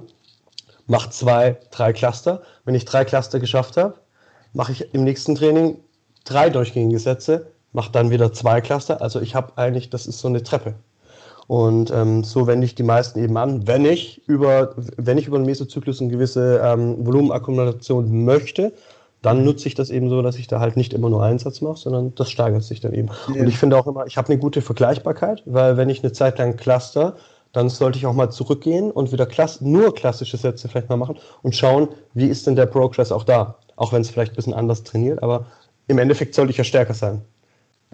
mache zwei, drei Cluster. Wenn ich drei Cluster geschafft habe, mache ich im nächsten Training drei durchgängige Sätze, mache dann wieder zwei Cluster. Also ich habe eigentlich, das ist so eine Treppe. Und ähm, so wende ich die meisten eben an. Wenn ich über, wenn ich über den Mesozyklus eine gewisse ähm, Volumenakkumulation möchte, dann nutze ich das eben so, dass ich da halt nicht immer nur einen Satz mache, sondern das steigert sich dann eben. Ja. Und ich finde auch immer, ich habe eine gute Vergleichbarkeit, weil wenn ich eine Zeit lang cluster, dann sollte ich auch mal zurückgehen und wieder klass nur klassische Sätze vielleicht mal machen und schauen, wie ist denn der Progress auch da. Auch wenn es vielleicht ein bisschen anders trainiert, aber im Endeffekt sollte ich ja stärker sein.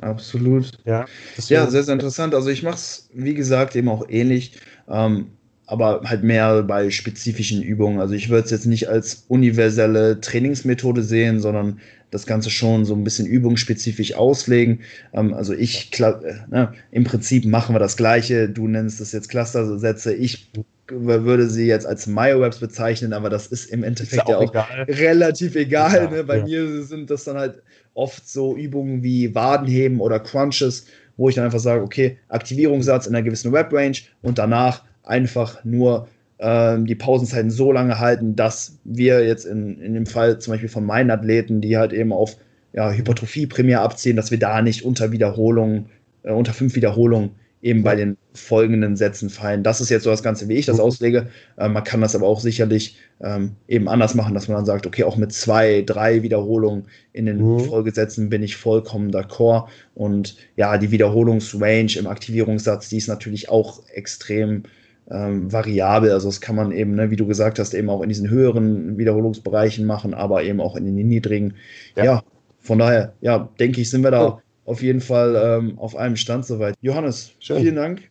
Absolut. Ja, ja sehr, sehr interessant. Also ich mache es, wie gesagt, eben auch ähnlich. Ähm, aber halt mehr bei spezifischen Übungen. Also ich würde es jetzt nicht als universelle Trainingsmethode sehen, sondern das Ganze schon so ein bisschen übungsspezifisch auslegen. Ähm, also ich, äh, ne, im Prinzip machen wir das Gleiche. Du nennst es jetzt Clustersätze. Ich würde sie jetzt als Myowebs bezeichnen, aber das ist im Endeffekt ist ja auch, egal. relativ egal. Ja, ne? Bei ja. mir sind das dann halt oft so Übungen wie Wadenheben oder Crunches, wo ich dann einfach sage, okay, Aktivierungssatz in einer gewissen Web-Range und danach einfach nur ähm, die Pausenzeiten so lange halten, dass wir jetzt in, in dem Fall zum Beispiel von meinen Athleten, die halt eben auf ja, Hypertrophie primär abziehen, dass wir da nicht unter Wiederholungen, äh, unter fünf Wiederholungen eben bei den folgenden Sätzen fallen. Das ist jetzt so das Ganze, wie ich das mhm. auslege. Äh, man kann das aber auch sicherlich ähm, eben anders machen, dass man dann sagt, okay, auch mit zwei, drei Wiederholungen in den mhm. Folgesätzen bin ich vollkommen d'accord. Und ja, die Wiederholungsrange im Aktivierungssatz, die ist natürlich auch extrem ähm, variabel. Also das kann man eben, ne, wie du gesagt hast, eben auch in diesen höheren Wiederholungsbereichen machen, aber eben auch in den niedrigen. Ja, ja von daher, ja, denke ich, sind wir da oh. auf jeden Fall ähm, auf einem Stand soweit. Johannes, Schön. vielen Dank.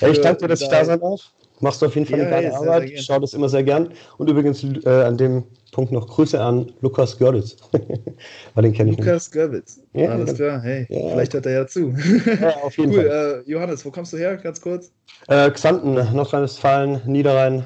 Ja, ich danke dir, dass ich da sein darf. Machst du auf jeden Fall ja, eine geile Arbeit. ich schaue das immer sehr gern. Und übrigens äh, an dem Punkt noch Grüße an Lukas Görlitz. [laughs] Weil den kenne ich Lukas Görlitz. Ja, Alles klar. Hey, ja. vielleicht hört er ja zu. Ja, auf jeden [laughs] cool. Fall. Äh, Johannes, wo kommst du her? Ganz kurz. Äh, Xanten, Nordrhein-Westfalen, Niederrhein.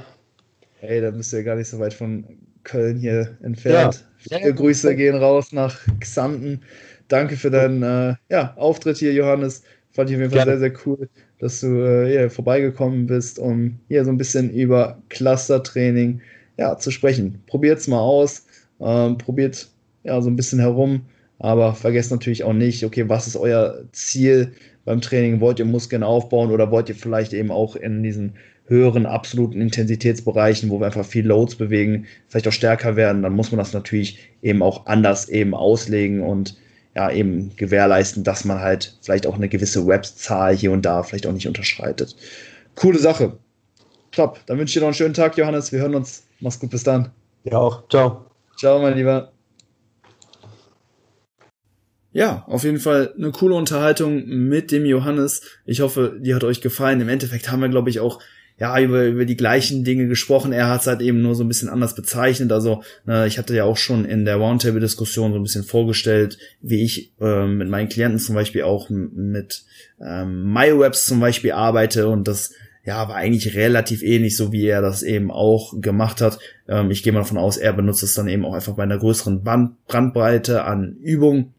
Hey, da bist du ja gar nicht so weit von Köln hier entfernt. Ja. Viele Grüße gehen raus nach Xanten. Danke für deinen äh, ja, Auftritt hier, Johannes. Fand ich auf jeden Fall Gerne. sehr, sehr cool dass du äh, hier vorbeigekommen bist, um hier so ein bisschen über Clustertraining ja, zu sprechen. Probiert es mal aus, ähm, probiert ja so ein bisschen herum, aber vergesst natürlich auch nicht, okay, was ist euer Ziel beim Training? Wollt ihr Muskeln aufbauen oder wollt ihr vielleicht eben auch in diesen höheren absoluten Intensitätsbereichen, wo wir einfach viel Loads bewegen, vielleicht auch stärker werden, dann muss man das natürlich eben auch anders eben auslegen und ja, eben gewährleisten, dass man halt vielleicht auch eine gewisse Webzahl hier und da vielleicht auch nicht unterschreitet. Coole Sache. Top. Dann wünsche ich dir noch einen schönen Tag, Johannes. Wir hören uns. Mach's gut, bis dann. Ja auch. Ciao. Ciao, mein Lieber. Ja, auf jeden Fall eine coole Unterhaltung mit dem Johannes. Ich hoffe, die hat euch gefallen. Im Endeffekt haben wir, glaube ich, auch ja, über, über die gleichen Dinge gesprochen. Er hat es halt eben nur so ein bisschen anders bezeichnet. Also, ne, ich hatte ja auch schon in der Roundtable-Diskussion so ein bisschen vorgestellt, wie ich äh, mit meinen Klienten zum Beispiel auch mit ähm, MyWebs zum Beispiel arbeite und das ja, war eigentlich relativ ähnlich, so wie er das eben auch gemacht hat. Ähm, ich gehe mal davon aus, er benutzt es dann eben auch einfach bei einer größeren Band Brandbreite an Übungen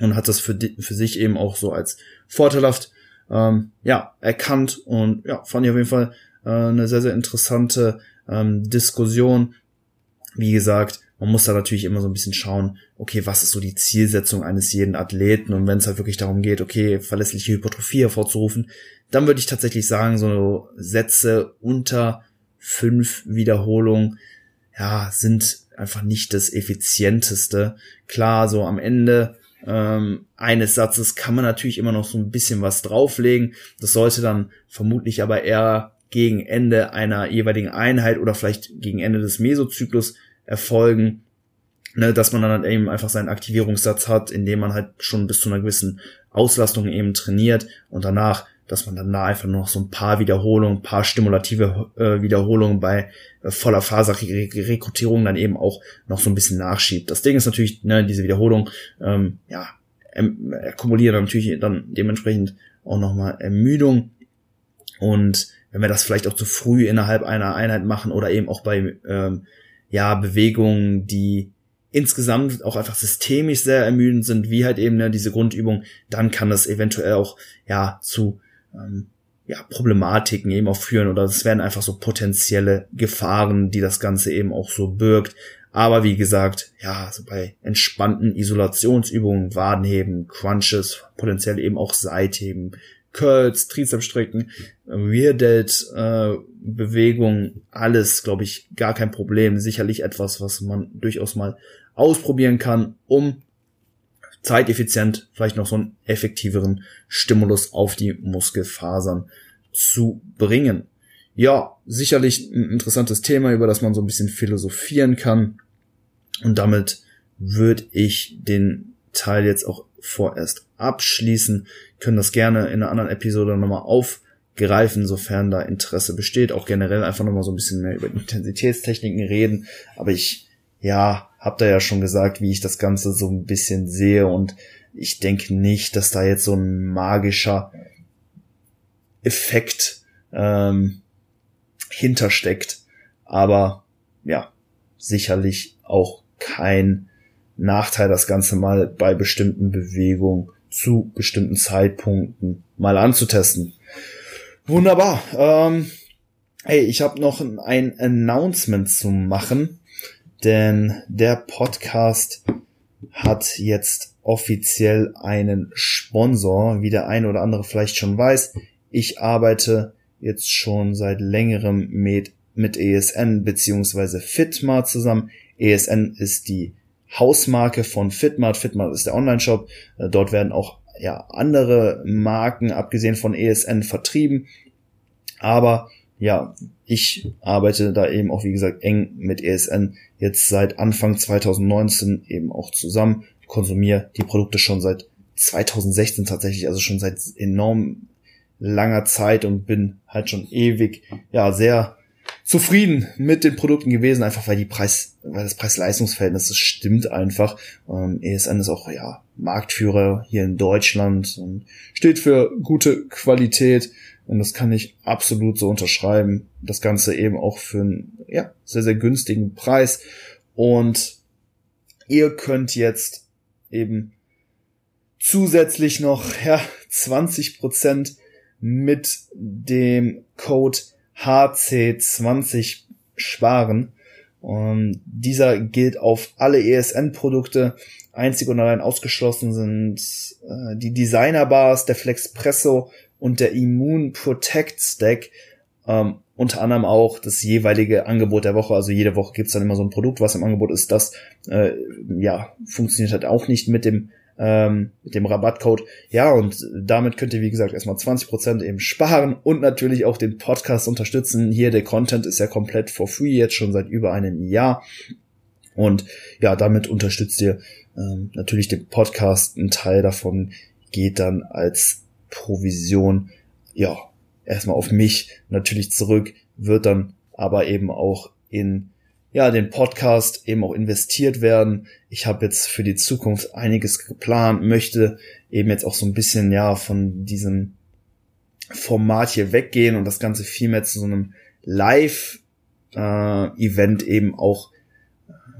und hat das für, für sich eben auch so als vorteilhaft ähm, ja, erkannt und ja, fand ich auf jeden Fall äh, eine sehr, sehr interessante ähm, Diskussion. Wie gesagt, man muss da natürlich immer so ein bisschen schauen, okay, was ist so die Zielsetzung eines jeden Athleten und wenn es halt wirklich darum geht, okay, verlässliche Hypertrophie hervorzurufen, dann würde ich tatsächlich sagen, so Sätze unter fünf Wiederholungen, ja, sind einfach nicht das effizienteste. Klar, so am Ende ähm, eines Satzes kann man natürlich immer noch so ein bisschen was drauflegen. Das sollte dann vermutlich aber eher gegen Ende einer jeweiligen Einheit oder vielleicht gegen Ende des Mesozyklus erfolgen, ne, dass man dann halt eben einfach seinen Aktivierungssatz hat, indem man halt schon bis zu einer gewissen Auslastung eben trainiert und danach dass man dann da einfach nur noch so ein paar Wiederholungen, ein paar stimulative äh, Wiederholungen bei äh, voller Faserrekrutierung dann eben auch noch so ein bisschen nachschiebt. Das Ding ist natürlich, ne, diese Wiederholung, ähm, ja, ähm, akkumuliert natürlich dann dementsprechend auch nochmal Ermüdung. Und wenn wir das vielleicht auch zu früh innerhalb einer Einheit machen oder eben auch bei ähm, ja, Bewegungen, die insgesamt auch einfach systemisch sehr ermüdend sind, wie halt eben ne, diese Grundübung, dann kann das eventuell auch ja zu ähm, ja, Problematiken eben auch führen oder es werden einfach so potenzielle Gefahren, die das Ganze eben auch so birgt. Aber wie gesagt, ja, so bei entspannten Isolationsübungen, Wadenheben, Crunches, potenziell eben auch Seitheben, Curls, Trizepsstrecken, Rear Delt, äh, Bewegung, alles, glaube ich, gar kein Problem. Sicherlich etwas, was man durchaus mal ausprobieren kann, um zeiteffizient vielleicht noch so einen effektiveren Stimulus auf die Muskelfasern zu bringen. Ja, sicherlich ein interessantes Thema, über das man so ein bisschen philosophieren kann. Und damit würde ich den Teil jetzt auch vorerst abschließen. Können das gerne in einer anderen Episode nochmal aufgreifen, sofern da Interesse besteht. Auch generell einfach nochmal so ein bisschen mehr über Intensitätstechniken reden. Aber ich, ja, hab da ja schon gesagt, wie ich das Ganze so ein bisschen sehe und ich denke nicht, dass da jetzt so ein magischer Effekt ähm, hintersteckt. Aber ja, sicherlich auch kein Nachteil, das Ganze mal bei bestimmten Bewegungen zu bestimmten Zeitpunkten mal anzutesten. Wunderbar. Ähm, hey, ich habe noch ein Announcement zu machen, denn der Podcast hat jetzt offiziell einen Sponsor, wie der eine oder andere vielleicht schon weiß. Ich arbeite jetzt schon seit längerem mit, mit ESN beziehungsweise Fitmart zusammen. ESN ist die Hausmarke von Fitmart. Fitmart ist der Online-Shop. Äh, dort werden auch ja andere Marken abgesehen von ESN vertrieben. Aber ja, ich arbeite da eben auch wie gesagt eng mit ESN jetzt seit Anfang 2019 eben auch zusammen. Konsumiere die Produkte schon seit 2016 tatsächlich, also schon seit enorm langer Zeit und bin halt schon ewig ja sehr zufrieden mit den Produkten gewesen, einfach weil die Preis, weil das Preis-Leistungs-Verhältnis das stimmt einfach. Ähm, ESN ist auch ja Marktführer hier in Deutschland und steht für gute Qualität und das kann ich absolut so unterschreiben. Das Ganze eben auch für einen ja sehr sehr günstigen Preis und ihr könnt jetzt eben zusätzlich noch ja 20 Prozent mit dem Code HC20 sparen. Und dieser gilt auf alle ESN-Produkte. Einzig und allein ausgeschlossen sind äh, die Designer Bars, der Flexpresso und der Immune Protect Stack. Ähm, unter anderem auch das jeweilige Angebot der Woche. Also jede Woche gibt's dann immer so ein Produkt, was im Angebot ist. Das äh, ja funktioniert halt auch nicht mit dem ähm, mit dem Rabattcode. Ja, und damit könnt ihr, wie gesagt, erstmal 20% eben sparen und natürlich auch den Podcast unterstützen. Hier, der Content ist ja komplett for free, jetzt schon seit über einem Jahr. Und ja, damit unterstützt ihr ähm, natürlich den Podcast. Ein Teil davon geht dann als Provision, ja, erstmal auf mich natürlich zurück, wird dann aber eben auch in ja, den Podcast eben auch investiert werden. Ich habe jetzt für die Zukunft einiges geplant, möchte eben jetzt auch so ein bisschen ja von diesem Format hier weggehen und das Ganze viel mehr zu so einem Live-Event äh, eben auch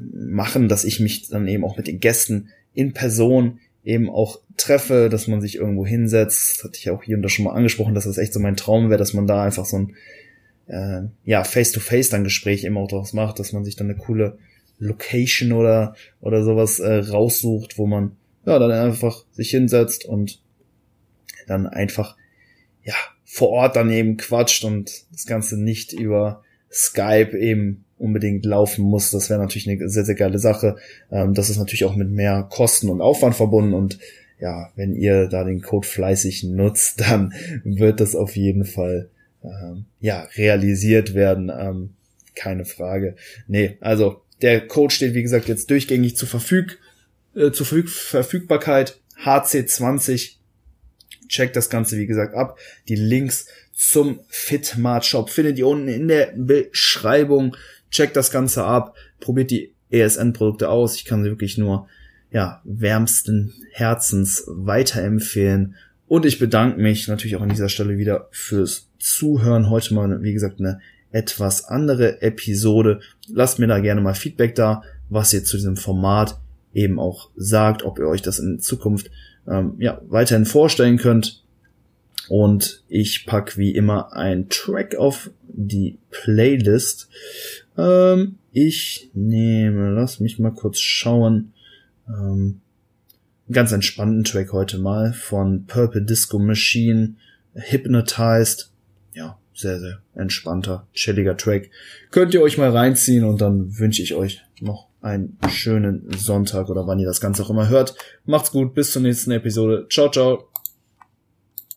machen, dass ich mich dann eben auch mit den Gästen in Person eben auch treffe, dass man sich irgendwo hinsetzt. Das hatte ich auch hier und da schon mal angesprochen, dass das echt so mein Traum wäre, dass man da einfach so ein äh, ja, face-to-face dann Gespräch immer auch draus macht, dass man sich dann eine coole Location oder, oder sowas äh, raussucht, wo man ja dann einfach sich hinsetzt und dann einfach ja vor Ort dann eben quatscht und das Ganze nicht über Skype eben unbedingt laufen muss. Das wäre natürlich eine sehr, sehr geile Sache. Ähm, das ist natürlich auch mit mehr Kosten und Aufwand verbunden und ja, wenn ihr da den Code fleißig nutzt, [laughs] dann wird das auf jeden Fall ähm, ja, realisiert werden. Ähm, keine Frage. Nee, also der Code steht, wie gesagt, jetzt durchgängig zur, Verfüg äh, zur Verfüg Verfügbarkeit. HC20. Checkt das Ganze, wie gesagt, ab. Die Links zum Fitmart Shop findet ihr unten in der Beschreibung. Checkt das Ganze ab. Probiert die ESN-Produkte aus. Ich kann sie wirklich nur, ja, wärmsten Herzens weiterempfehlen. Und ich bedanke mich natürlich auch an dieser Stelle wieder fürs Zuhören. Heute mal, wie gesagt, eine etwas andere Episode. Lasst mir da gerne mal Feedback da, was ihr zu diesem Format eben auch sagt, ob ihr euch das in Zukunft ähm, ja, weiterhin vorstellen könnt. Und ich pack wie immer ein Track auf die Playlist. Ähm, ich nehme, lass mich mal kurz schauen. Ähm, ganz entspannten Track heute mal von Purple Disco Machine, Hypnotized. Ja, sehr, sehr entspannter, chilliger Track. Könnt ihr euch mal reinziehen und dann wünsche ich euch noch einen schönen Sonntag oder wann ihr das Ganze auch immer hört. Macht's gut, bis zur nächsten Episode. Ciao, ciao.